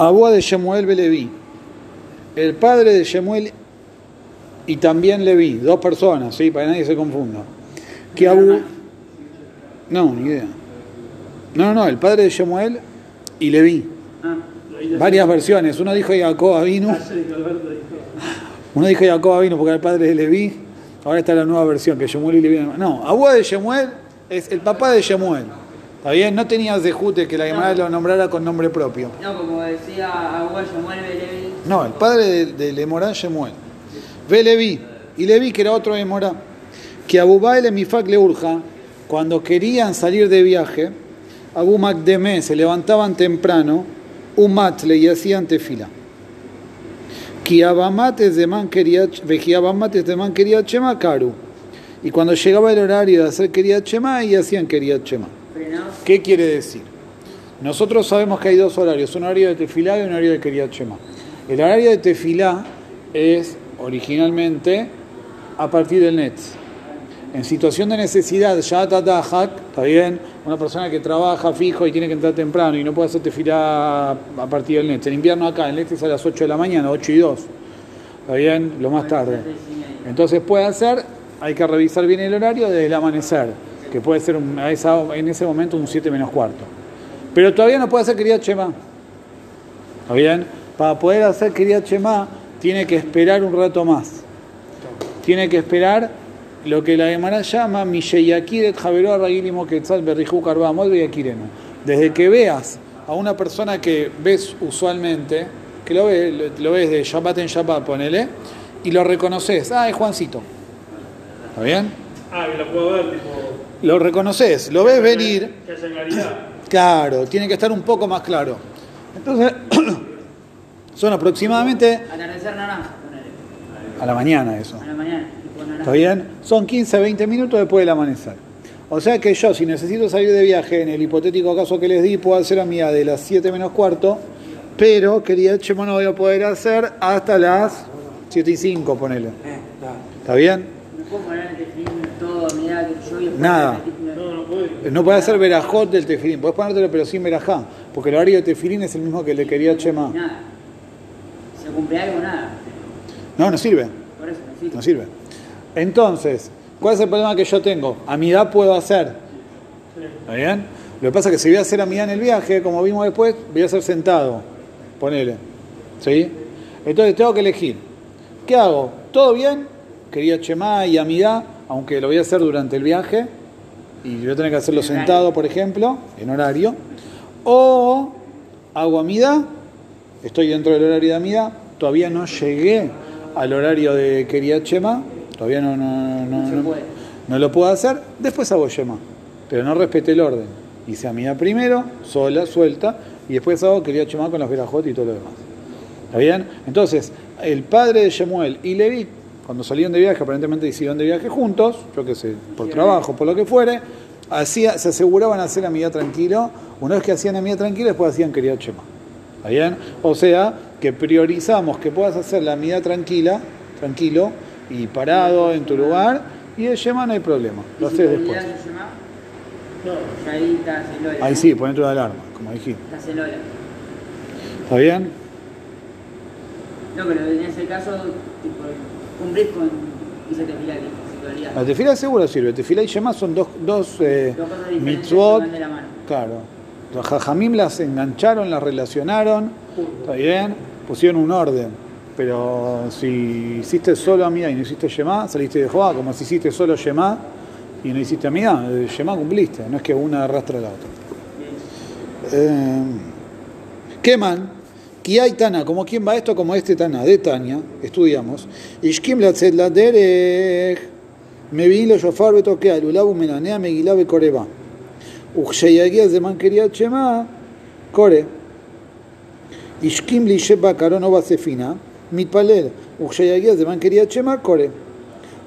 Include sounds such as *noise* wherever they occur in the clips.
Abúa de Shemuel Beleví. El padre de Shemuel y también Leví, dos personas, ¿sí? para que nadie se confunda. Que Abu... No, ni idea. No, no, no, el padre de Shemuel y Leví. Varias versiones. Uno dijo Jacob vino. Uno dijo Jacob vino porque era el padre de Leví. Ahora está la nueva versión, que Shemuel y Leví. No, Abúa de Shemuel es el papá de Shemuel. ¿Está bien? No tenía Zehute que la llamada lo nombrara con nombre propio. No, como decía Abúa Shemuel Belevi. No, el padre de, de Lemorán Shemuel. Ve Leví. Y Leví, que era otro de Morá. Que Abu Baile Mifak le urja, cuando querían salir de viaje, Abu Magdemé se levantaban temprano, Umatle y hacían tefila. Kiabamates de man quería, de man quería Chema Karu. Y cuando llegaba el horario de hacer quería Chema, y hacían quería Chema. ¿Qué quiere decir? Nosotros sabemos que hay dos horarios, un horario de tefilá y un horario de quería Chema. El horario de tefilá es originalmente a partir del Netz. En situación de necesidad, ya está bien, una persona que trabaja fijo y tiene que entrar temprano y no puede hacer tefilá a partir del Netz. En invierno acá, el Netz es a las 8 de la mañana, 8 y 2, está bien, lo más tarde. Entonces puede hacer, hay que revisar bien el horario desde el amanecer, que puede ser a esa- en ese momento un 7 menos cuarto. Pero todavía no puede hacer quería Chema. ¿Está bien? Para poder hacer quería Chema, tiene que esperar un rato más. Tiene que esperar lo que la Gemara llama Misheyakiret Javeró Arraguilimo Quetzal Berrijú Beyakireno. Desde que veas a una persona que ves usualmente, que lo ves, lo, ves de Shabbat en Shabbat, ponele, y lo reconoces, ah, es Juancito. ¿Está bien? Ah, que lo puedo ver, tipo. Lo reconoces, lo ves venir. Claro, tiene que estar un poco más claro. Entonces, *clears throat* son aproximadamente Atardecer naranja, ponele. a la mañana eso. A la mañana. ¿Está bien? Son 15, 20 minutos después del amanecer. O sea que yo, si necesito salir de viaje, en el hipotético caso que les di, puedo hacer a mía de las 7 menos cuarto, pero quería Chemo no voy a poder hacer hasta las 7 y 5, ponele. ¿Está bien? No puedo poner el tefilín todo a medida que yo voy a poner Nada. No, no puede. No puede hacer verajot del tefilín, podés ponértelo pero sin verajá, porque el horario de tefilín es el mismo que le quería Chema. Nada. Se cumple algo, nada. No, no sirve. Por eso, sí. No sirve. Entonces, ¿cuál es el problema que yo tengo? A mi edad puedo hacer. ¿Está bien? Lo que pasa es que si voy a hacer a mi edad en el viaje, como vimos después, voy a hacer sentado. Ponele. ¿Sí? Entonces tengo que elegir. ¿Qué hago? ¿Todo bien? Quería Chemá y Amidad, aunque lo voy a hacer durante el viaje. Y voy a tener que hacerlo sentado, por ejemplo, en horario. O hago Amidad, estoy dentro del horario de Amidad, todavía no llegué al horario de Quería Chema, todavía no, no, no, No lo puedo hacer, después hago Chema, pero no respeté el orden. Hice Amidad primero, sola, suelta, y después hago Quería Chema con las verajot y todo lo demás. ¿Está bien? Entonces, el padre de Shemuel y Levi, cuando salieron de viaje, aparentemente hicieron de viaje juntos, yo qué sé, por trabajo, por lo que fuere, hacía, se aseguraban hacer amidad tranquilo. Una vez que hacían amidad tranquilo, después hacían quería Chema. ¿Está bien? O sea, que priorizamos que puedas hacer la amidad tranquila, tranquilo y parado en tu lugar, y el Shema no hay problema, lo ¿Y si haces después. No. Ahí estás en Lola. Ahí sí, ponete una alarma, como dijiste. Estás en Lola. ¿Está bien? No, pero en ese caso, tipo, cumplís con ese tefilá que si te olvidas. La tefila seguro sirve. Tefila y Shema son dos, dos eh, Dos cosas diferentes que mitzvot. van de la mano. Claro. Los jajamim las engancharon, las relacionaron. Está bien. Pusieron un orden. Pero si hiciste solo Amida y no hiciste Shema, saliste de Jehová. Como si hiciste solo Shema y no hiciste Amida. Shema cumpliste. No es que una arrastra a la otra. Eh, Keman, Kiai Tana, como quién va esto, como este Tana, de Tania, estudiamos. Ishkim la derech, me vi lo shofar betoquea, lulabu menanea, megilá bekoreba. Uxeyagia zeman quería chema, kore. Ishkim li sheba karonova sefina, mitpalel. Uxeyagia zeman quería chema, kore.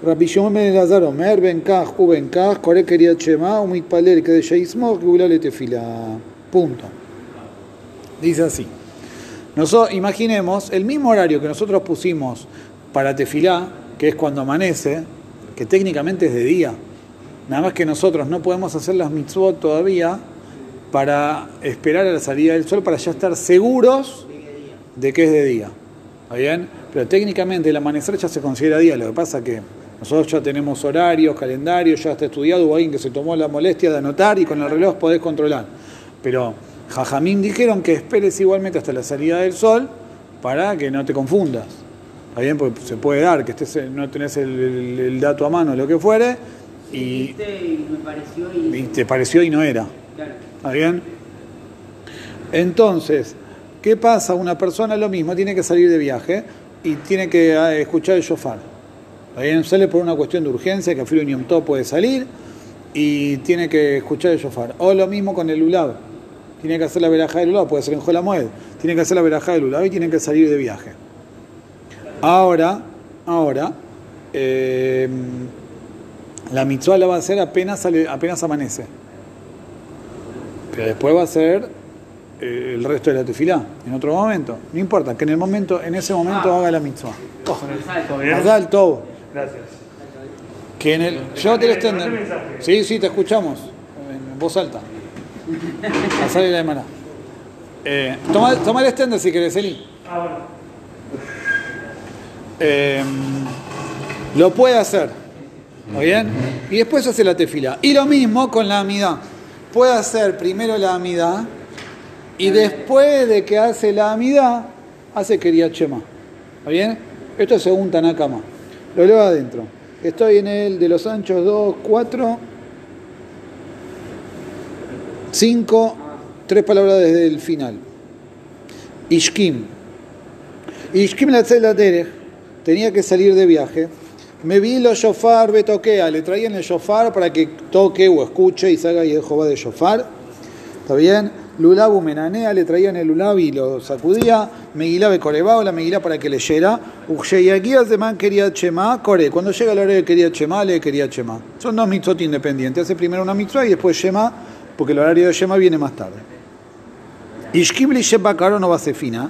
Rabbi Shimon ben Elazar Omer, ben kaj, u ben kaj, kore quería chema, u mitpalel, que de sheismo, que le tefila. Punto. Dice así. Nosotros, imaginemos el mismo horario que nosotros pusimos para tefilá, que es cuando amanece, que técnicamente es de día. Nada más que nosotros no podemos hacer las mitzvot todavía para esperar a la salida del sol para ya estar seguros de que es de día. ¿Está bien? Pero técnicamente el amanecer ya se considera día. Lo que pasa que nosotros ya tenemos horarios, calendarios, ya está estudiado, hubo alguien que se tomó la molestia de anotar y con el reloj podés controlar. Pero Jajamín dijeron que esperes igualmente hasta la salida del sol para que no te confundas. ¿Está bien? Porque se puede dar que estés, no tenés el, el- el dato a mano, lo que fuere, y, y me pareció y... y te pareció y no era. Claro. ¿Está bien? Entonces, ¿qué pasa? Una persona lo mismo, tiene que salir de viaje y tiene que eh, escuchar el shofar. ¿Está bien? Sale por una cuestión de urgencia, que a Filo puede salir y tiene que escuchar el shofar. O lo mismo con el ulab. Tiene que hacer la verajá del ulab, puede ser en Jolamoed. Tiene que hacer la verajá del ulab y tiene que salir de viaje. Ahora, ahora, eh, la mitzvah la va a hacer apenas, sale- apenas amanece. Pero después va a ser eh, el resto de la tefilá, en otro momento. No importa, que en el momento, en ese momento haga la mitzvah. Ojo, ¿Todo bien? Hazal todo. Gracias. Que en el. El Mandé extender. mensaje. Sí, sí, te escuchamos. En voz alta. Hazal la semana. Eh, toma, toma el extender si querés, Eli. Ah, bueno. Eh, lo puede hacer. ¿Está bien? Y después hace la tefila. Y lo mismo con la amidad. Puede hacer primero la amidad y después de que hace la amidad, hace Keriat Shema. ¿Está bien? Esto es según Tanakama. Lo leo adentro. Estoy en el de los anchos 2, 4, 5, tres palabras desde el final. Ishkim. Ishkim la Derech tenía que salir de viaje. Me vi los shofar betoquea, le traían el shofar para que toque o escuche y salga y Jehová de shofar. ¿Está bien? Lulabu menanea, le traían el lulab y lo sacudía. Megilá becorebao, la megilá para que leyera. Uxeyaguías de man quería chema, core. Cuando llega la hora de quería chema, le quería chema. Son dos mitzvot independientes. Hace primero una mitzvah y después shema, porque el horario de shema viene más tarde. Ishkibli sheba caro no va a ser fina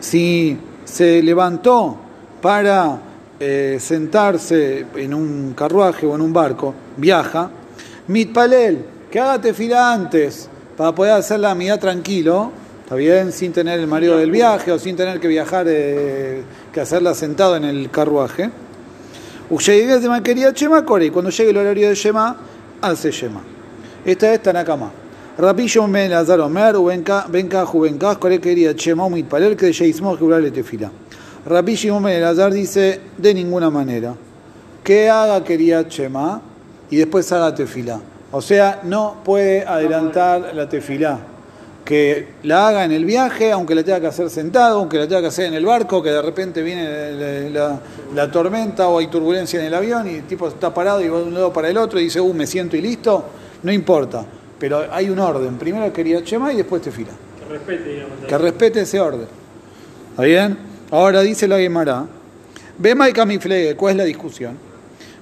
si se levantó para eh, sentarse en un carruaje o en un barco, viaja, mitpalel, que haga tefila antes para poder hacer la tranquilo, está bien, sin tener el mareo del viaje o sin tener que viajar, eh, que hacerla sentado en el carruaje. Ushayigues de Maquería Chema Core, y cuando llegue el horario de Shema, hace Shema. Esta es Tanakama. Shimon ben Elazar Omer, Benka, Jubenka, Core quería Chema, Mitpalel, que Sheismo, que le tefila. Shimon ben Elazar dice, de ninguna manera, que haga quería Chema y después haga tefila. O sea, no puede adelantar la tefilá. Que la haga en el viaje, aunque la tenga que hacer sentado, aunque la tenga que hacer en el barco, que de repente viene la, la- la tormenta o hay turbulencia en el avión y el tipo está parado y va de un lado para el otro y dice, uh, me siento y listo. No importa. Pero hay un orden. Primero quería Chema y después tefila. Que respete, digamos. Que respete ese orden. ¿Está bien? Ahora dice la Gemara. Bema y Camiflegue, ¿cuál es la discusión?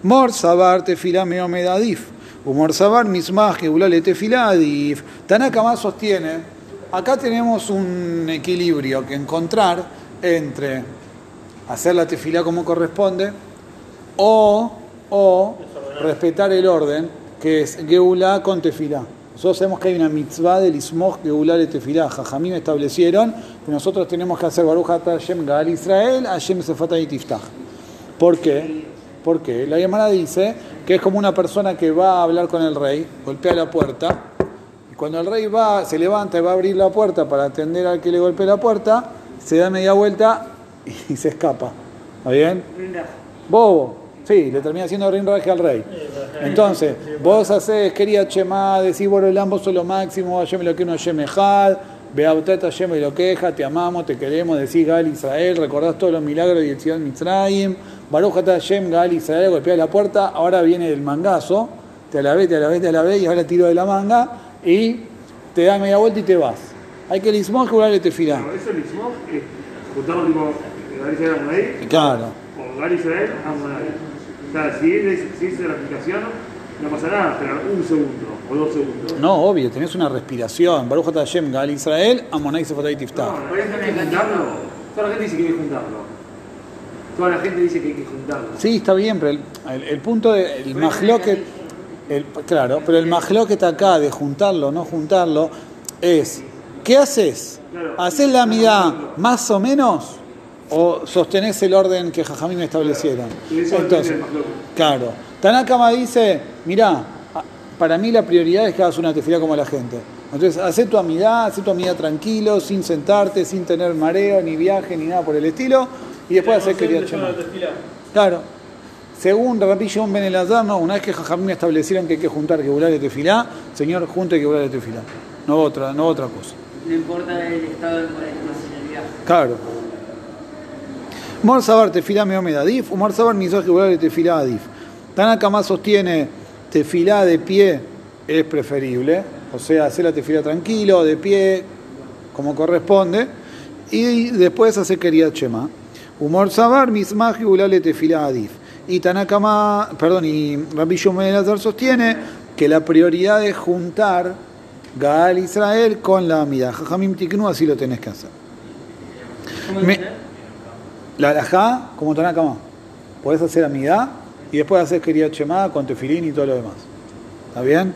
Mor sabar tefilá meomedadif. Humor sabar mismaj geulale tefilá adif. Tanaka más sostiene, acá tenemos un equilibrio que encontrar entre hacer la tefilá como corresponde o, o respetar el orden que es geulá con tefilá. Nosotros sabemos que hay una mitzvah del ismoj geulá de tefilá. Jajamim establecieron que nosotros tenemos que hacer Baruch Hashem Gal Israel, Hashem Sefata y Tiftach. ¿Por qué? Porque la llamada dice que es como una persona que va a hablar con el rey, golpea la puerta, y cuando el rey va, se levanta y va a abrir la puerta para atender al que le golpea la puerta, se da media vuelta y se escapa. ¿Está bien? Bobo. Sí, le termina haciendo rinraje al rey. Entonces, vos haces, quería Chema, decís, bueno, el ambos son lo máximo, Hashem lo que uno Hashem Ejad, Beautat Hashem y lo queja, te amamos, te queremos, decís Gal Israel, recordás todos los milagros de Yetziat Mitzrayim, Baruch Ata Hashem, Gal Israel, golpea la puerta, ahora viene el mangazo, te alabé, te alabé, te alabé, y ahora tiro de la manga, y te da media vuelta y te vas. Hay que el ismón te fila. Bueno, eso es mismo, que juntarlo tipo Gal Israel Claro. o Gal Israel. Sea, si es, si es la aplicación, no pasa nada, esperar un segundo o dos segundos. No, obvio, tenés una respiración. Baruch Hashem, Gal Israel, Amonai Sefatay Tiftach. No, pero hay que juntarlo. Toda la gente dice que hay que juntarlo. Toda la gente dice que hay que juntarlo. Sí, está bien, pero el, el- el punto del el majloquet, el, claro, pero el majloquet acá de juntarlo o no juntarlo es, ¿qué haces? ¿Haces la amidad más o menos o sostenés el orden que Jajamín establecieron? Y eso Entonces, claro. Tanakama dice, mirá, para mí la prioridad es que hagas una tefila como la gente. Entonces, haz tu amidad, haz tu amidad tranquilo, sin sentarte, sin tener mareo, ni viaje, ni nada por el estilo, y después hacer quería Claro. Según Rabbi Shimon Ben Elazar, no, una vez que Jajamín establecieron que hay que juntar que de tefilá, señor, junte que de tefilá. No otra, no otra cosa. No importa el estado de emocionalidad. Claro. Mor Sabar tefilá me adif, Umar Sabar ni que tefilá adif. Tanaka más sostiene tefilá de pie es preferible, o sea, hacer la tefilá tranquilo, de pie, como corresponde, y después hacer quería chema. Humor Sabar mismaj y tefilá adif. Y Tanakama, perdón, y Rabbi Elazar sostiene que la prioridad es juntar Gaal Israel con la Amida. Jajamim Tiknu, así lo tenés que hacer. ¿Cómo Me-? La alajá, como Tanakama. Podés hacer amidad y después hacer quería chemada con tefilín y todo lo demás. ¿Está bien?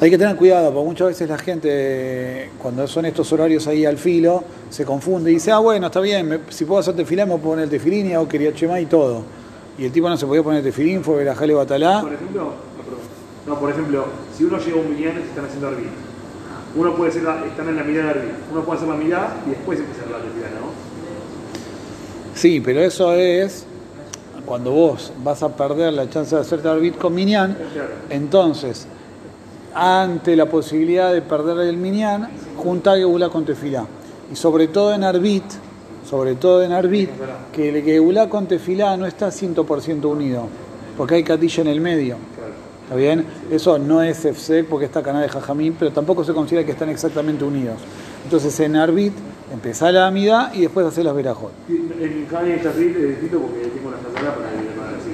Hay que tener cuidado, porque muchas veces la gente, cuando son estos horarios ahí al filo, se confunde y dice, ah, bueno, está bien, si puedo hacer tefilín, me puedo poner el tefilín y hago quería chemada y todo. Y el tipo no se podía poner tefilín, fue verajale batalá. Por ejemplo, no, por ejemplo, si uno llega un y se están haciendo arbit, uno puede hacer la, están en la mirada de arbit, uno puede hacer la mirada y después empezar la tefila, ¿no? Sí, pero eso es cuando vos vas a perder la chance de hacerte arbit con Claro. entonces, ante la posibilidad de perder el Minyan, junta Geulá con Tefilá. Y sobre todo en arbit, sobre todo en arbit, que el Geulá con Tefilá no está 100% unido, porque hay catilla en el medio. ¿Está bien? Eso no es EFSEC porque está Caná de Jajamín, pero tampoco se considera que están exactamente unidos. Entonces en arbit, empezá la amida y después hacer las verajot. Y En Javi está arbit es distinto porque tengo una sala para para decir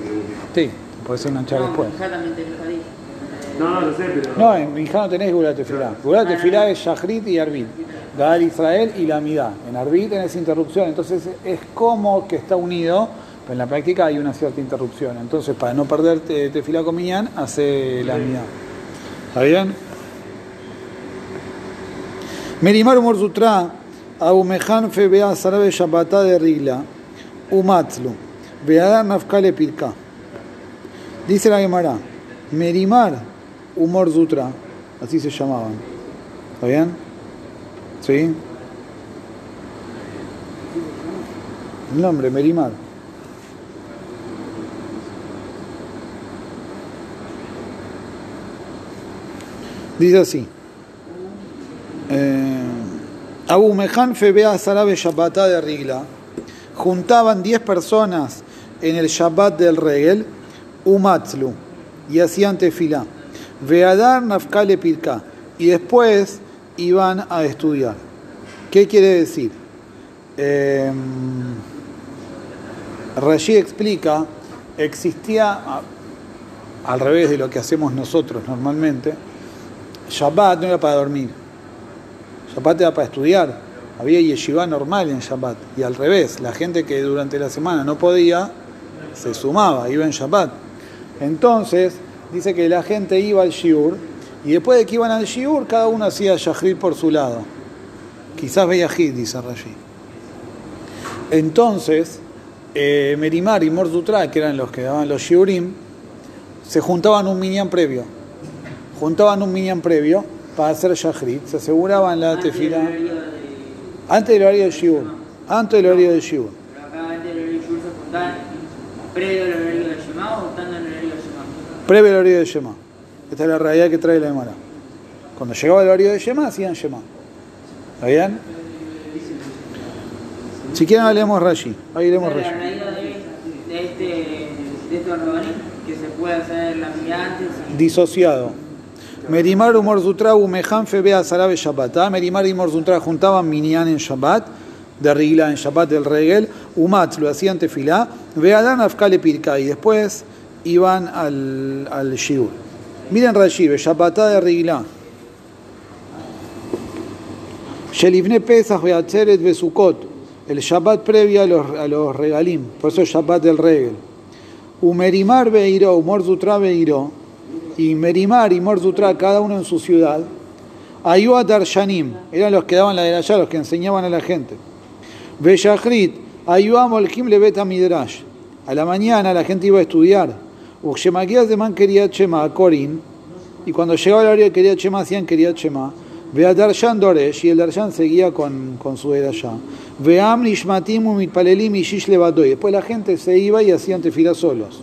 que. Sí, podés enganchar No, después. No, no, lo sé, pero. No, en Minjá no tenés Gula Tefilá. Gula Tefilá es Shahrit y Arbit. Gaal Israel y la Amidá. En Arbit tenés interrupción, entonces es como que está unido, pero en la práctica hay una cierta interrupción. Entonces, para no perder te- Tefilá con Minyan, hace la Amidá. ¿Está bien? Merimar Umor Sutra, Abumejan fe bea sarabe Shabbatá de Rigla, Umatlu, Beadar Nafkale Pirka. Dice la Gemara, Merimar Humor Sutra, así se llamaban. ¿Está bien? ¿Sí? El nombre, Merimar. Dice así. Eh, Abu Mejan Febea Sarabe Shabbatá de Rigla. Juntaban 10 personas en el Shabbat del Regel, Umatzlu, y hacían tefilá. Veadar Nafkale Pirka. Y después iban a estudiar. ¿Qué quiere decir? Eh, Rashi explica, existía, al revés de lo que hacemos nosotros normalmente, Shabbat no era para dormir. Shabbat era para estudiar. Había yeshiva normal en Shabbat. Y al revés, la gente que durante la semana no podía, se sumaba, iba en Shabbat. Entonces, dice que la gente iba al shiur, y después de que iban al shiur, cada uno hacía shahrid por su lado. Quizás veía hit, dice Rashi. Entonces, eh, Merimar y Mordutra, que eran los que daban los shiurim, se juntaban un minyan previo. Juntaban un minyan previo para hacer shahrid, se aseguraban la Antes tefila de- antes del horario del shiur. Antes del horario del shiur. Pero acá antes del horario de Shur se juntaban previo al horario de Shema o estando en el horario de Shema. Previo al horario de Shema. Esta es la realidad que trae la Gemara. Cuando llegaba el horario de Shema, hacían Shema. ¿Está bien? Si quieren, leemos Rashi. Ahí leemos la Rashi. realidad de, de este de estos que se puede hacer la antes Disociado. Merimar Umor Sutra Umejan Febea Sarabe Shabbat. Ah, Merimar y Umor Sutra juntaban Minyan en Shabbat, de Rigla en Shabbat del Regel, Umat lo hacían tefilá, Veadan Afkale Pirka y después iban al, al Shiur. Miren Rashi, Shabbatá de Rigla. Shelivne Pesach Beatzeret Besukot, el Shabbat previo a los, a los regalim, por eso es Shabbat del Regel. Umerimar Beiró, Umor Sutra Beiró, y Merimar y Morzutra, cada uno en su ciudad, Ayuat Darshanim, eran los que daban la de allá, los que enseñaban a la gente. Beyachrit, Ayuam Olkim Lebeta Midrash. A la mañana la gente iba a estudiar. Uxemaquías de Man quería Chema a Corin. Y cuando llegaba la hora quería Chema, hacían quería Chema. Vea Darshan Doresh, y el Darshan seguía con, con su allá. Veam Nishmatim Mitpalelim y Shish Levadoy. Después la gente se iba y hacían tefila solos.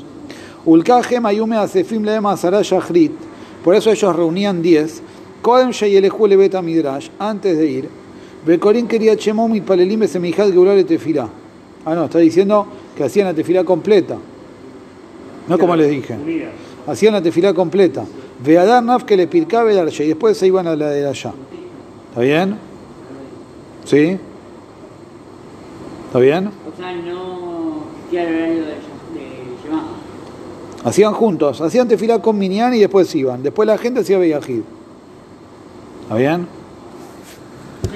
Ulkajem Ayume Asefim Leema Shachrit. Por eso ellos reunían 10. Kodem Sheyelehu Lebeta Midrash. Antes de ir. Becorín quería Chemo Mitpalelim Semijad Geulale Tefila. Ah, no, está diciendo que hacían la tefila completa. No como les dije. Hacían la tefila completa. Veadar Naf que le arche y después se iban a la de allá. ¿Está bien? ¿Sí? ¿Está bien? O sea, no horario de, Yamaha. Hacían juntos, hacían tefila con Minyan y después iban. Después la gente hacía Beyajid. ¿Está bien?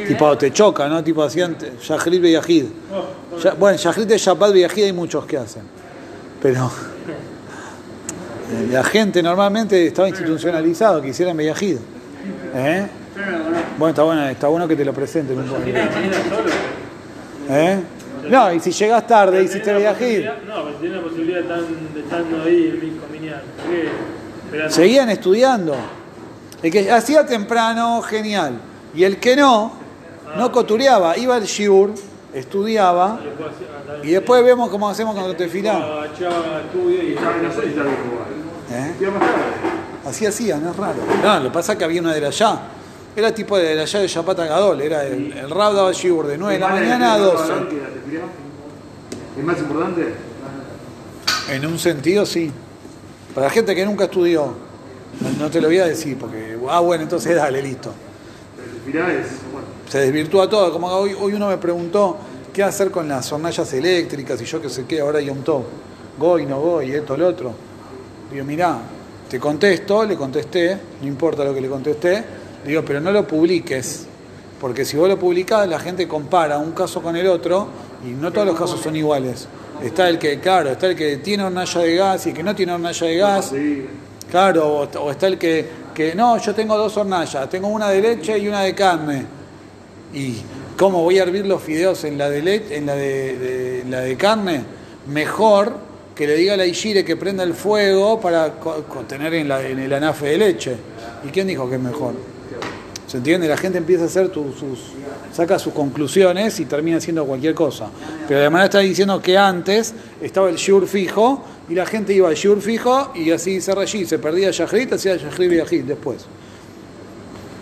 Tipo, te choca, ¿no? Tipo, hacían Yajrid Beyajid. Ya- Bueno, Yajrid de Shabbat Beyajid hay muchos que hacen. Pero eh, la gente normalmente estaba institucionalizado que hicieran Beyajid. ¿Eh? Bueno, está bueno, está bueno que te lo presenten un poco. ¿Eh? No, y si llegas tarde, hiciste Beyajid. No, pero tiene la posibilidad de estando ahí en. Seguían estudiando. El que hacía temprano, genial. Y el que no, no cotureaba. Iba al shiur, estudiaba. Después, andar- Y después vemos cómo hacemos cuando te y si jugar. ¿Eh? Estudia más tarde. Así hacían, no es raro. No, lo que pasa es que había una de allá. Era tipo de allá de Yapata Gadol. Era el, el rab daba shiur de 9 de la ¿Es más mañana a tefila 12. que la tefila? ¿Es más importante? En un sentido, sí. Para la gente que nunca estudió, no- te lo voy a decir porque, ah, bueno, entonces dale, listo. Se desvirtúa todo. Como hoy, hoy uno me preguntó qué hacer con las hornallas eléctricas y yo que sé qué, ahora Yom Tov. Goy, no goy, esto, lo otro. Digo, mirá, te contesto, le contesté, no importa lo que le contesté, digo, pero no lo publiques, porque si vos lo publicás, la gente compara un caso con el otro y no todos los casos son iguales. Está el que, claro, está el que tiene hornalla de gas y el que no tiene hornalla de gas. Claro, o, está el que, que no, yo tengo dos hornallas, tengo una de leche y una de carne. ¿Y cómo voy a hervir los fideos en la de leche, en la de, la de carne? Mejor que le diga a la Ishire que prenda el fuego para tener en, la- en el anafe de leche. ¿Y quién dijo que es mejor? ¿Se entiende? La gente empieza a hacer tu- sus, saca sus conclusiones y termina haciendo cualquier cosa. Pero además está diciendo que antes estaba el shiur fijo y la gente iba al shiur fijo y así se allí, se perdía Yahrit, hacía Yahrit y Yahrit después.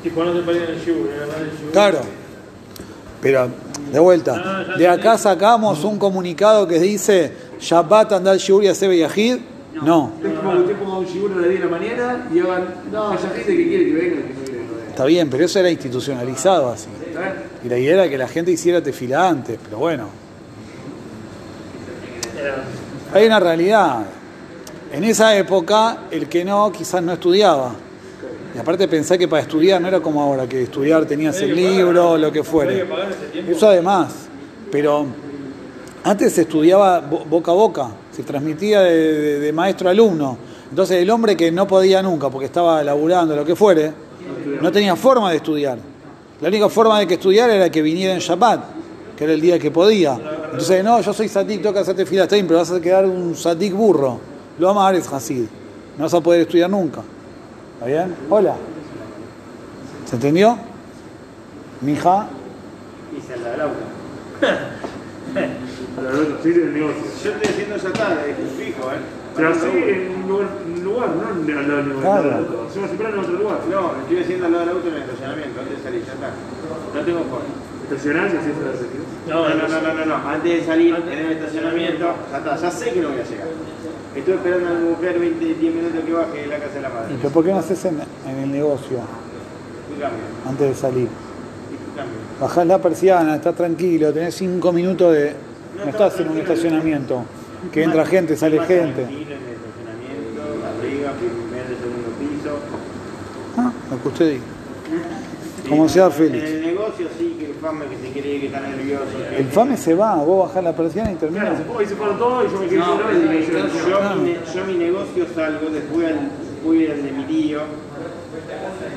Tipo, no se perdían el shiur, shiur. Claro. Pero, de vuelta, de acá sacamos un comunicado que dice Shabbat andar shiur y hacer Yahid. No, Es como que usted ponga un shibur a las 10 de la mañana y hagan, no, haya gente que quiere que venga está bien, pero eso era institucionalizado así. Y la idea era que la gente hiciera tefila antes, pero bueno. Hay una realidad. En esa época, el que no, quizás no estudiaba. Y aparte pensé que para estudiar no era como ahora, que estudiar tenías el libro, lo que fuere. Eso además. Pero antes se estudiaba bo- boca a boca, se transmitía de maestro a alumno. Entonces el hombre que no podía nunca, porque estaba laburando, lo que fuere, no tenía forma de estudiar. La única forma de que estudiara era que viniera en Shabbat, que era el día que podía. Entonces, no, yo soy sadik, tengo que hacerte fila, pero vas a quedar un sadik burro. Lo vamos a dar es Hasid. No vas a poder estudiar nunca. ¿Está bien? Hola. ¿Se entendió? Mija. La *laughs* sí, el negocio. Yo estoy haciendo ya tarde, es fijo, ¿eh? Pero así en un lugar, un lugar no en- al lado del. Hacemos temprano en otro lugar. No, estoy haciendo al lado del auto en el estacionamiento, antes de salir, ya está. No tengo forma. Estacionás y haces las. No, no, no, no, no, no, antes de salir en el estacionamiento, ya está, ya sé que no voy a llegar. Estoy esperando a mi mujer 20, 10 minutos que baje de la casa de la madre. ¿Pero por qué no haces en, en el negocio antes de salir? Bajás la persiana, estás tranquilo, tenés cinco minutos de. No estás en un estacionamiento. Que entra gente, sale gente. tranquilo en el estacionamiento, arriba, primer, segundo piso. Ah, lo que usted diga. Como sea feliz. En el negocio sí que el fame que se quiere que está nervioso. que- El fame se va, vos bajás la persiana y Claro, se fueron todos y yo me quedé No, solo y me yo, yo yo, mi, ne- yo mi negocio salgo, después al, voy al de mi tío,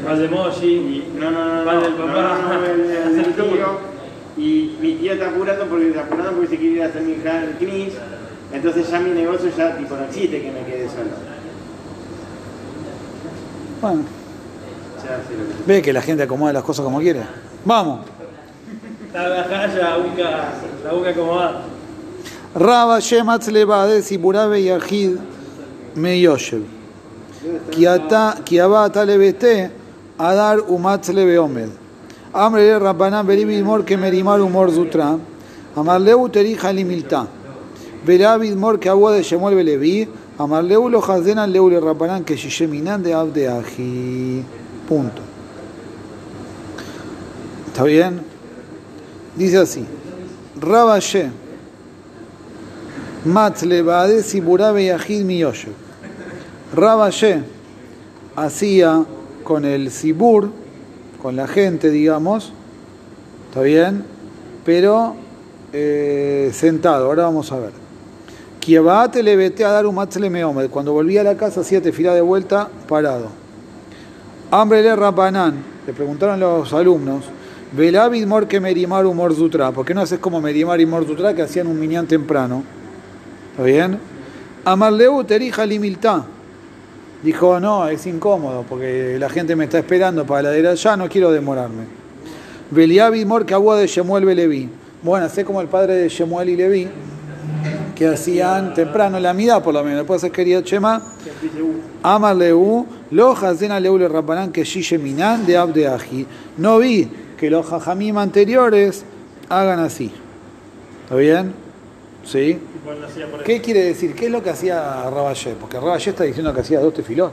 Más de Moshi. No, no, no, Más no, del no, papá. no, no, el, tío. Y mi tío está apurando porque está apurando porque se quiere ir a hacer mi hija el CNIS. Entonces ya mi negocio ya tipo no existe que me quede solo. Bueno. Ve que la gente acomoda las cosas como quiere. Vamos. la boca como va. Raba Shematz Levade Sipurabe Yahid Meyoshev. Kiaba Talebete Adar Umatz Leveomed. Amre Rabbanan Beribimor Kemerimar Humor Zutra. Amarleu Terija Limilta. Veravid mor que agua de Shemol Beleví, Amarleulo Hazdenan Leule Rapanán que Shisheminan de abdeaji. Punto. ¿Está bien? Dice así. Rabashe. Matlebade Siburabe Yahid Miyoshe. Rabashe hacía con el Sibur, con la gente, digamos. ¿Está bien? Pero eh, sentado. Ahora vamos a ver. Kiabate le vete a dar un matzle. Cuando volvía a la casa, hacía tefilá de vuelta, parado. Hambre le rapanán, le preguntaron los alumnos, Velavid mor que merimar humor zutra, ¿por qué no haces como merimar y mor zutra que hacían un minián temprano? ¿Está bien? Amarleu terija limiltá. Dijo, no, es incómodo porque la gente me está esperando para la de allá, no quiero demorarme. Beliabi mor que agua de Shemuel Belevi. Bueno, sé como el padre de Shemuel y Levi, que hacían temprano la mitad por lo menos, después se quería Chema. Amarleu, lo hazena leu le rapanán que minan de abdeaji. No vi que los jajamim anteriores hagan así. ¿Está bien? ¿Sí? ¿Qué quiere decir? ¿Qué es lo que hacía Raballé? Porque Raballé está diciendo que hacía dos tefilón.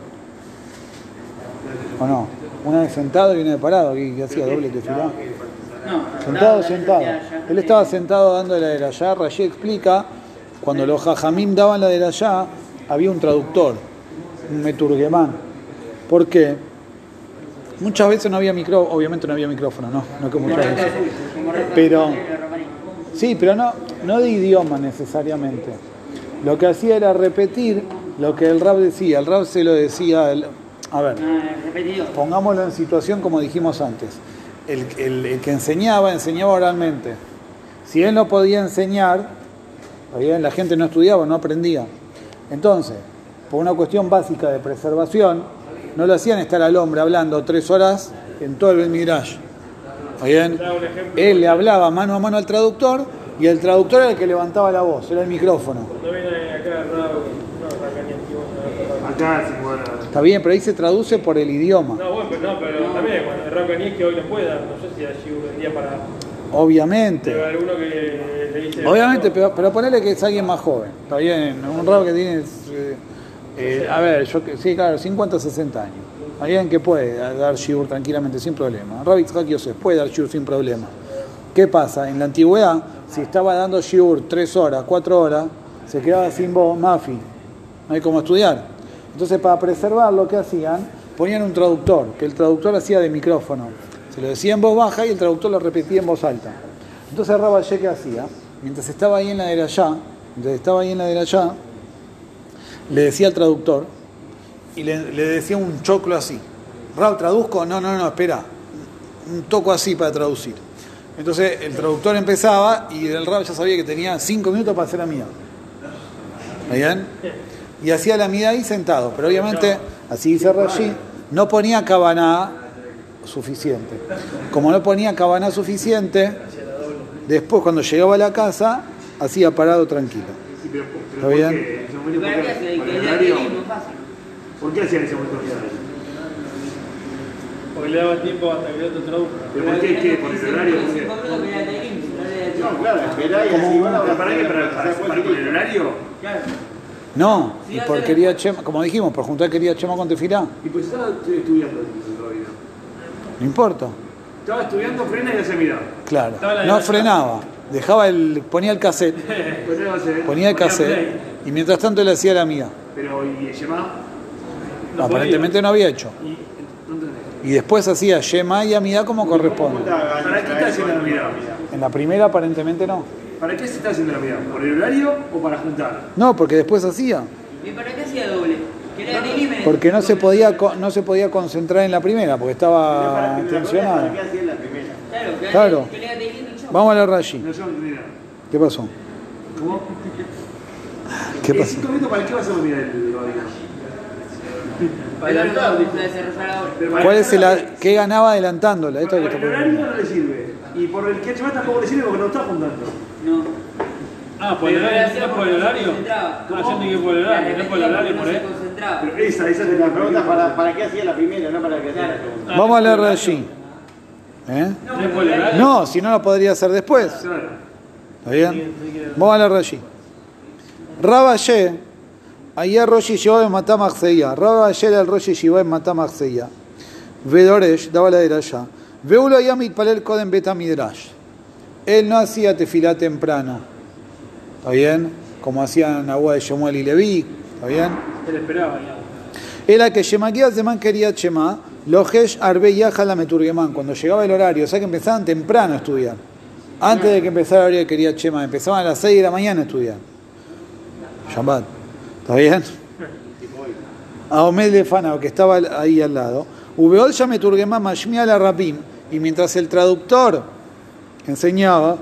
¿O no? Una de sentado y una de parado, que hacía doble tefilón. No, Sentado, sentado. Él estaba sentado dando la de allá. Rayé explica, cuando los jajamim daban la de allá, había un traductor, un meturguemán. ¿Por qué? Muchas veces no había micrófono, obviamente no había micrófono, no, no que muchas veces. Pero- Sí, pero no, no de idioma necesariamente. Lo que hacía era repetir lo que el rap decía. El rap se lo decía, el- a ver, repetido. pongámoslo en situación como dijimos antes. El, el- el que enseñaba, enseñaba oralmente. Si él no podía enseñar, bien, la gente no estudiaba, no aprendía. Entonces, por una cuestión básica de preservación, no lo hacían estar al hombre hablando tres horas en todo el Midrash. ¿Está bien? Él le hablaba mano a mano al traductor y el traductor era el que levantaba la voz, era el micrófono. Bueno. Está bien, pero ahí se traduce por el idioma. no, bueno, pero, no, pero también, cuando Raúl es que hoy no pueda, no sé si allí un día para. Obviamente. Uno que le dice. Obviamente, pero, pero ponele que es alguien más joven. Está bien, un rabo que tiene, eh, eh, a ver, yo que- sí, claro, 50, 60 años. Alguien que puede dar shiur tranquilamente, sin problema. Rabbi Tzhak Yosef puede dar shiur sin problema. ¿Qué pasa? En la antigüedad, si estaba dando shiur 3 horas, 4 horas, se quedaba sin voz, mafi. No hay como estudiar. Entonces, para preservarlo, ¿qué hacían? Ponían un traductor, que el traductor hacía de micrófono. Se lo decía en voz baja y el traductor lo repetía en voz alta. Entonces Raballé, ¿qué hacía? Mientras estaba ahí en la de allá, mientras estaba ahí en la de allá, le decía al traductor y le, decía un choclo así. Rab, ¿traduzco? No, no, no, espera. Un toco así para traducir. Entonces el traductor empezaba y el Rab ya sabía que tenía cinco minutos para hacer la mía. ¿Está bien? Y hacía la mía ahí sentado. Pero obviamente, así dice Rashi, no ponía cabaná suficiente. Como no ponía cabaná suficiente, después cuando llegaba a la casa, hacía parado tranquilo. Sí, pero, pero ¿Está ¿por bien? ¿por qué hacían ese momento? Porque le daba tiempo hasta que el otro traduzca. ¿Pero por qué? ¿Qué? ¿Por el horario? No claro, esperá y así van a ¿Pero para qué? ¿Para, el horario? Claro. No, y por quería Chema, como dijimos, por juntar quería Chema con tefilá. Y pues estaba estudiando. No importa. Estaba estudiando, frena y hace mirada. Claro. No frenaba. Dejaba el. ponía el cassette. *laughs* Ponía el cassette. Y mientras tanto le hacía la mía. Pero, ¿y Yemá? No Aparentemente no había hecho. ¿Y después hacía Shema y Amida como corresponde. ¿Para qué está haciendo la mirada? En la primera aparentemente no. ¿Para qué se está haciendo la mirada? ¿Por el horario o para juntar? No, porque después hacía. ¿Y para qué hacía doble? Porque no se podía no se podía concentrar en la primera, porque estaba la tensionado. ¿Para qué hacía la? Claro. Vamos a leer Rashi. No, no. ¿Qué pasó? ¿Cómo? ¿Qué ¿En pasó? para qué a el ¿Cuál es el a- qué ganaba adelantándola? Esto que el horario no le sirve. Y por el que tampoco le sirve porque no está juntando. No. Ah, por el horario, ¿no por el horario? Ah, yo que por el horario, no por el horario, por No él. Se concentraba. Pero esa, esa es La pregunta para, para qué hacía la primera, no para qué hacía la segunda. Vamos a leer Rashi. ¿Eh? ¿No si no lo podría hacer después. Claro. ¿Está bien? Vamos a leer Rashi. Rabaye, ayer Roshi Shiva en Matamachseya. Rabaye era el Roshi Shiva en Matamachseya. Vedoresh, daba la de allá. Veulo Yamit Palel Koden Beta Midrash. Él no hacía tefilá temprano. ¿Está bien? Como hacían Agua de Shemuel y Leví. ¿Está bien? Él esperaba ya. Era que Shemaguía Zeman quería Shema, Lojesh Arbe la Meturgeman, cuando llegaba el horario, o sea que empezaban temprano a estudiar. Antes de que empezara el horario quería Shema, empezaban a las 6 de la mañana a estudiar. Shabbat. ¿Está bien? A Omed Lefana, que estaba ahí al lado. Ubeol ya Meturgeman Mashmia la Rabim, y mientras el traductor enseñaba,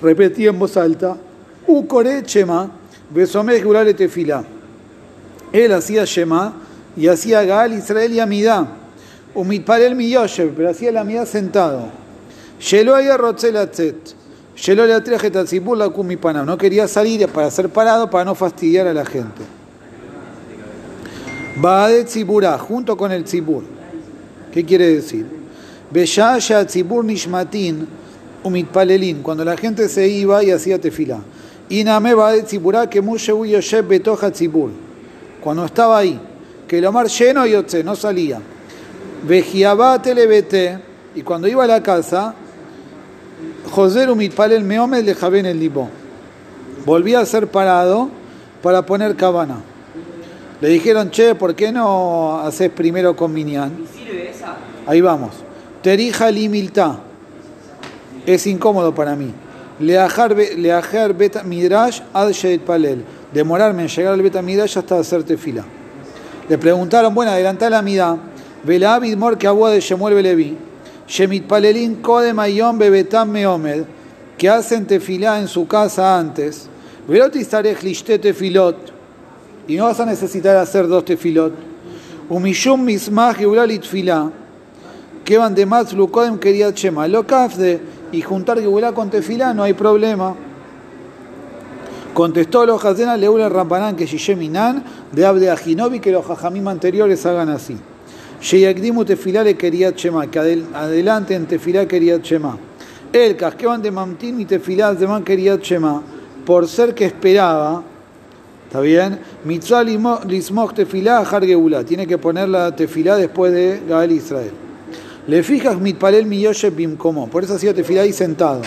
repetía en voz alta, Ukore Shema, Besomeh Gurale Tefila. Él hacía Shema y hacía Gaal Israel y Amidá. Umitparel mi Yoshev, pero hacía la Amidá sentado. Shelo haya rotzelatzet. Shelo le atraje tatzipur la kumipanam. No quería salir para ser parado para no fastidiar a la gente. Baadet tzibura, junto con el tzibur. ¿Qué quiere decir? Beshaya tzibur nishmatin umitpalelin. Cuando la gente se iba y hacía tefilá. Iname baadet tzibura que mushe yoshev betoja tzibur cuando estaba ahí, que el Omar lleno y otse, no salía. Vejiabá telebete, y cuando iba a la casa, José Umitpal el Meomed le en el libo. Volvía a ser parado para poner cabana. Le dijeron, che, ¿por qué no haces primero con Minyan? Ahí vamos. Terija limilta. Es incómodo para mí. Leajar be- leajar beta midrash ad sheit palel. Demorarme en llegar al beta midrash hasta hacer tefila. Le preguntaron, bueno, adelantá la midá. Vela mor que agua de Shemuel Belevi. Shemit palelin kodem ayom bebetam meomed. Que hacen tefilá en su casa antes. Velot istarech lishte tefilot. Y no vas a necesitar hacer dos tefilot. Umishum mismach geulal tefilá que van de Matzlu Kodem quería Chema, lo kafde y juntar Geulá con Tefilá no hay problema. Contestó los Hazena Leula Rampanán que Shisheminan de Abde Ajinobi que los Jajamim anteriores hagan así. Sheyakdimu Tefilá le quería Chema, que adel- adelante en Tefilá quería Chema. El Casqueban de Mamtín y Tefilá de Man quería Chema, por ser que esperaba, ¿Está bien? Mitzvah lismoch tefilá ajar geulá. Tiene que poner la tefilá después de Gael Israel. Le fijas mitpalel mi yoshev bimkomo. Por eso hacía tefilá ahí sentado.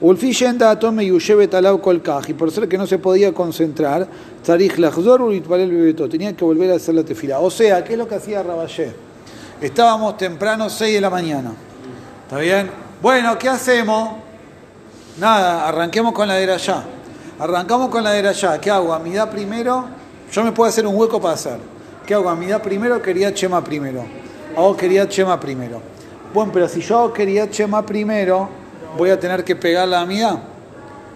Ulfi yenda atome yushevet alav kolkaj. Y por ser que no se podía concentrar, tzarich lachzor ulitpalel bebeto. Tenía que volver a hacer la tefilá. O sea, ¿qué es lo que hacía Raballé? Estábamos temprano, 6 de la mañana. ¿Está bien? Bueno, ¿qué hacemos? Nada, arranquemos con la de allá. Arrancamos con la de allá. ¿Qué hago? Amidad primero. Yo me puedo hacer un hueco para hacer. ¿Qué hago? Amidad primero, quería Chema primero. Hago quería Chema primero. Bueno, pero si yo quería Chema primero, voy a tener que pegar la amidad.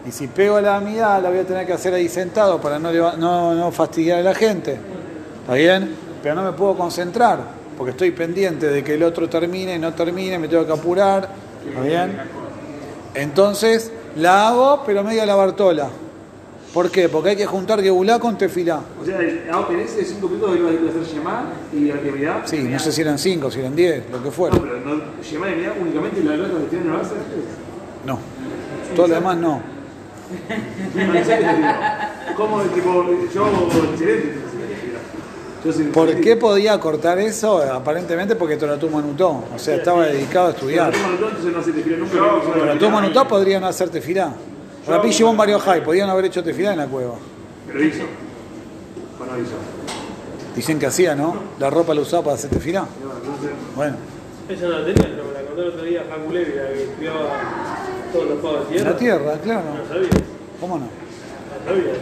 Y si pego la amidad, la voy a tener que hacer ahí sentado para no, no, no fastidiar a la gente. ¿Está bien? Pero no me puedo concentrar, porque estoy pendiente de que el otro termine, no termine, me tengo que apurar. ¿Está bien? Entonces la hago, pero medio a la Bartola. ¿Por qué? Porque hay que juntar Gebulá con Tefilá. O sea, en ese 5 minutos iba a hacer Shema y actividad. Sí, no sé si eran cinco, si eran diez, lo que No, fuera. pero no, Shema y Midá únicamente la otra cuestión no lo hace. No. Todo lo demás no. ¿Cómo? Tipo, yo, excelente. Yo soy- ¿Por qué podía cortar eso? Aparentemente porque Toratú Manutó. O sea, estaba dedicado a estudiar. No, no. Toratú Manutó podría no hacer tefilá. Rapí llevó un Mario Jai, podían haber hecho tefilá en la cueva. Pero hizo. ¿O no hizo? Dicen que hacía, ¿no? La ropa la usaba para hacer tefilá. No, entonces. Bueno, Esa no la tenía, pero me la contó el otro día Jacu Levi, la que estudiaba todos los pagos de en tierra. la tierra, claro. No sabía, ¿Cómo no? no sabía.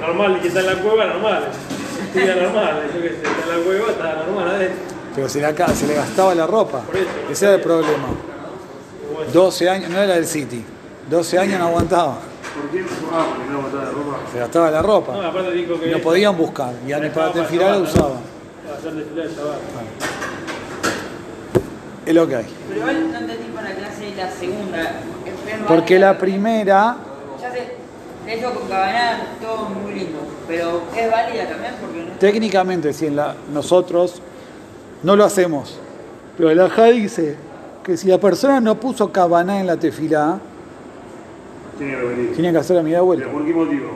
Normal, que está en la cueva, normal. Sigue normal, yo qué sé, está la hueva, está normal adentro. Pero se le, acá- se le gastaba la ropa. Por eso. Ese era el problema. 12 años, no era del City. 12 años no aguantaba. ¿Por qué? Ah, porque no botaba la ropa. Se gastaba la No, ropa. aparte dijo que. No podían buscar. Y ni para desfilar la usaba. Para hacer desfilar el Shabbat. Es lo que hay. Pero igual no entendí para la clase de la segunda. Porque la primera, Ya sé, eso con Cabaná, todo muy lindo. Pero es válida también porque no técnicamente, si en la, nosotros no lo hacemos, pero el Ajá dice que si la persona no puso cabaná en la tefilá, Tiene que repetir. tiene que hacer la mirada de ¿Pero vuelta. por qué motivo?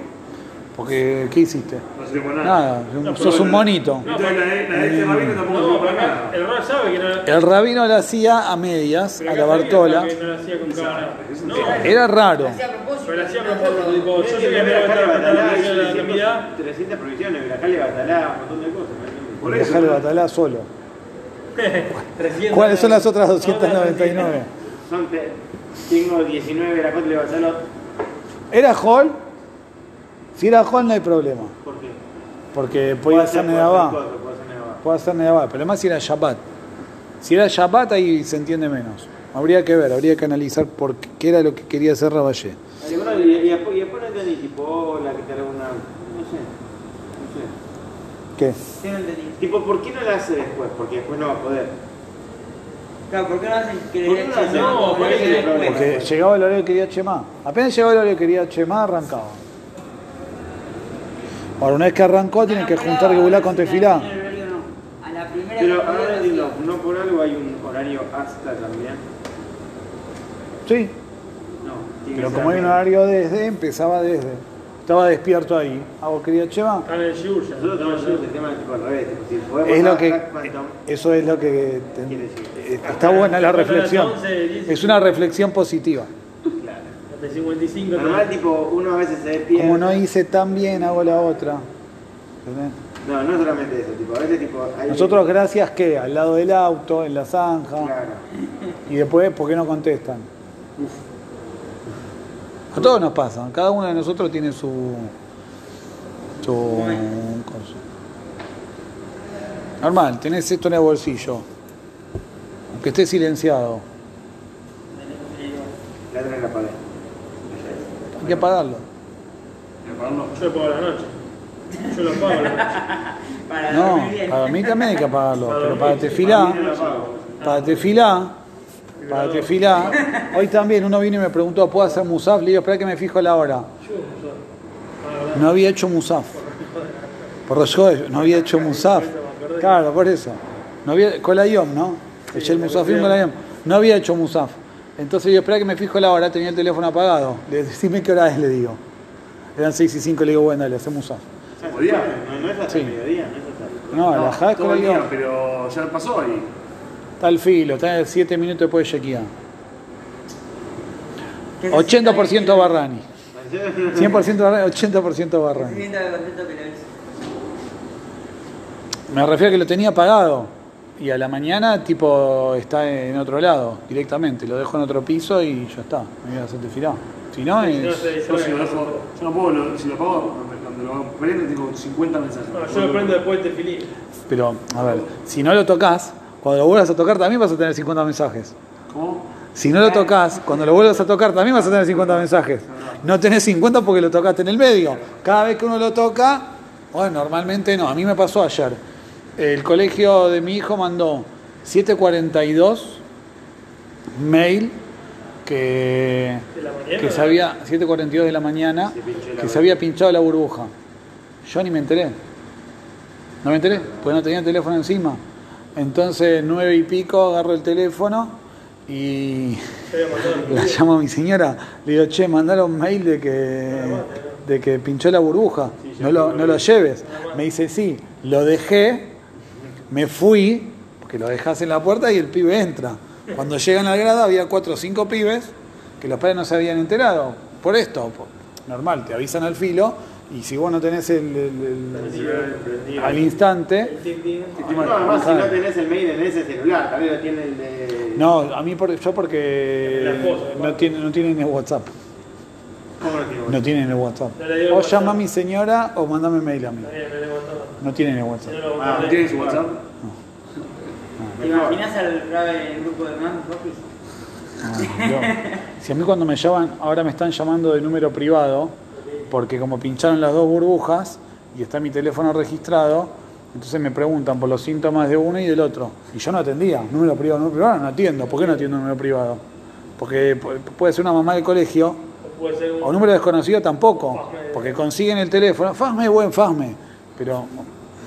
Porque, ¿qué hiciste? No sirve para nada. Nada, No, sos un monito. Entonces la de, la de este rabino tampoco No, para acá nada. el Rab sabe que no. El rabino la hacía a medias, a la Bartola. No la. No, Era raro. pero la hacía a no propósito. Tipo, yo sé que me acá va a le estar batalá, la Navidad. 300, 300 provisiones, pero acá le batalá un montón de cosas. el batalá solo. *laughs* 300. ¿Cuáles son las otras 299? Son te- tengo 19 la contra de Barcelona. ¿Era Hall? Si era Hall no hay problema. ¿Por qué? Porque podía hacer Nedabá. Puede hacer Nedabá. El problema es si era Shabbat. Si era Shabbat ahí se entiende menos. Habría que ver, habría que analizar por qué, qué era lo que quería hacer Raballé. Y, bueno, y, y después, y después no entendí, tipo, hola, que te haga una. No sé. No ¿Qué? Sí, no entendí. sé. Tipo, ¿por qué no la hace después? Porque después no va a poder. Claro, ¿por qué no hacen que ¿Por qué no? No, ¿Por qué porque- llegaba el horario que quería Chemá. Apenas llegaba el horario que quería Chemá, arrancaba. Ahora, una vez que arrancó, tienen que juntar Gebulá con Tefilá. A la primera Pero ahora hacía. no por algo hay un horario hasta también. Sí, No, tiene pero que como hay un horario desde, empezaba desde. Estaba despierto ahí. Hago quería Chemá. Están en el Shiur ya. Nosotros tenemos el tema tipo al revés. Tipo, si podemos Es lo que, eso es lo que eh, está buena la reflexión. Es una reflexión positiva. claro. De 55 Normal, tipo, uno a veces se despierta. Como no hice tan bien, hago la otra. ¿Entendés? No, no solamente eso, tipo, a veces tipo. Hay... Nosotros, gracias que al lado del auto, en la zanja, Claro. y después, ¿por qué no contestan? A todos nos pasa, cada uno de nosotros tiene su. su. cosa. Normal, tenés esto en el bolsillo, aunque esté silenciado, hay que pagarlo. Yo lo pago a la noche. Yo lo pago a la noche. Para No, para mí también hay que pagarlo, Para pero para tefilá, para tefilá, para tefilá, hoy también uno vino y me preguntó, ¿puedo hacer musaf? Le digo, espera que me fijo la hora. No había hecho musaf. Por Rosh no había hecho musaf. Claro, por eso. No había, con la IOM, ¿no? Eché el musafim con la IOM. No había hecho musaf. Entonces yo, espera que me fijo la hora, tenía el teléfono apagado. Le decime qué hora es, le digo. Eran 6 y 5, le digo, bueno, dale, hacemos musaf. ¿Podía? No, no es hasta Sí. el mediodía, no es hasta. No, la jada es todo con el la día, IOM. pero ya pasó ahí. Está al filo, está 7 minutos después de chequear. ¿Qué se 80% sienta Barrani. 100% Barrani, 80% que- Se Barrani. Me refiero a que lo tenía pagado. Y a la mañana, tipo, está en otro lado, directamente. Lo dejo en otro piso y ya está. Me voy a hacer desfilar. Si no, si no es... se dice, Yo si lo dejo, yo no puedo, lo- si lo pago, cuando lo prendo tengo 50 mensajes. no, yo lo prendo después de Tefilín. Pero, a ver, si no lo tocas, cuando lo vuelvas a tocar también vas a tener 50 mensajes. ¿Cómo? Si no lo tocas, cuando lo vuelvas a tocar también vas a tener 50 mensajes. No tenés 50 porque lo tocaste en el medio. Cada vez que uno lo toca, bueno, normalmente no. A mí me pasó ayer. El colegio de mi hijo mandó 742 mail que, que se había, 7.42 de la mañana, que se había pinchado la burbuja. Yo ni me enteré. No me enteré, porque no tenía el teléfono encima. Entonces, nueve y pico, agarro el teléfono y *laughs* la llamo a mi señora. Le digo, che, mandaron mail de que, de que pinchó la burbuja. No lo, no lo lleves. Me dice, sí, lo dejé, me fui, porque lo dejas en la puerta y el pibe entra. Cuando llegan a la grada había cuatro o cinco pibes que los padres no se habían enterado. Por esto, normal, te avisan al filo y si vos no tenés el, el- el- al instante. No, además, si no tenés el mail en ese celular, tal vez lo tiene el de. no, a mí por, yo porque no tienen, no tienen el WhatsApp. ¿Cómo lo tiene? No tienen el WhatsApp. No O WhatsApp. llama a mi señora o mandame mail a mí. No tienen el WhatsApp. No Ah, ¿No tiene su WhatsApp? ¿Te imaginas al el grupo de Man Office? No, yo- si a mí cuando me llaman, ahora me están llamando de número privado, porque como pincharon las dos burbujas y está mi teléfono registrado, entonces me preguntan por los síntomas de uno y del otro. Y yo no atendía, número privado, número privado, no atiendo. ¿Por qué no atiendo número privado? Porque pu- puede ser una mamá del colegio, o número desconocido tampoco, porque consiguen el teléfono, Fasme, buen Fasme, pero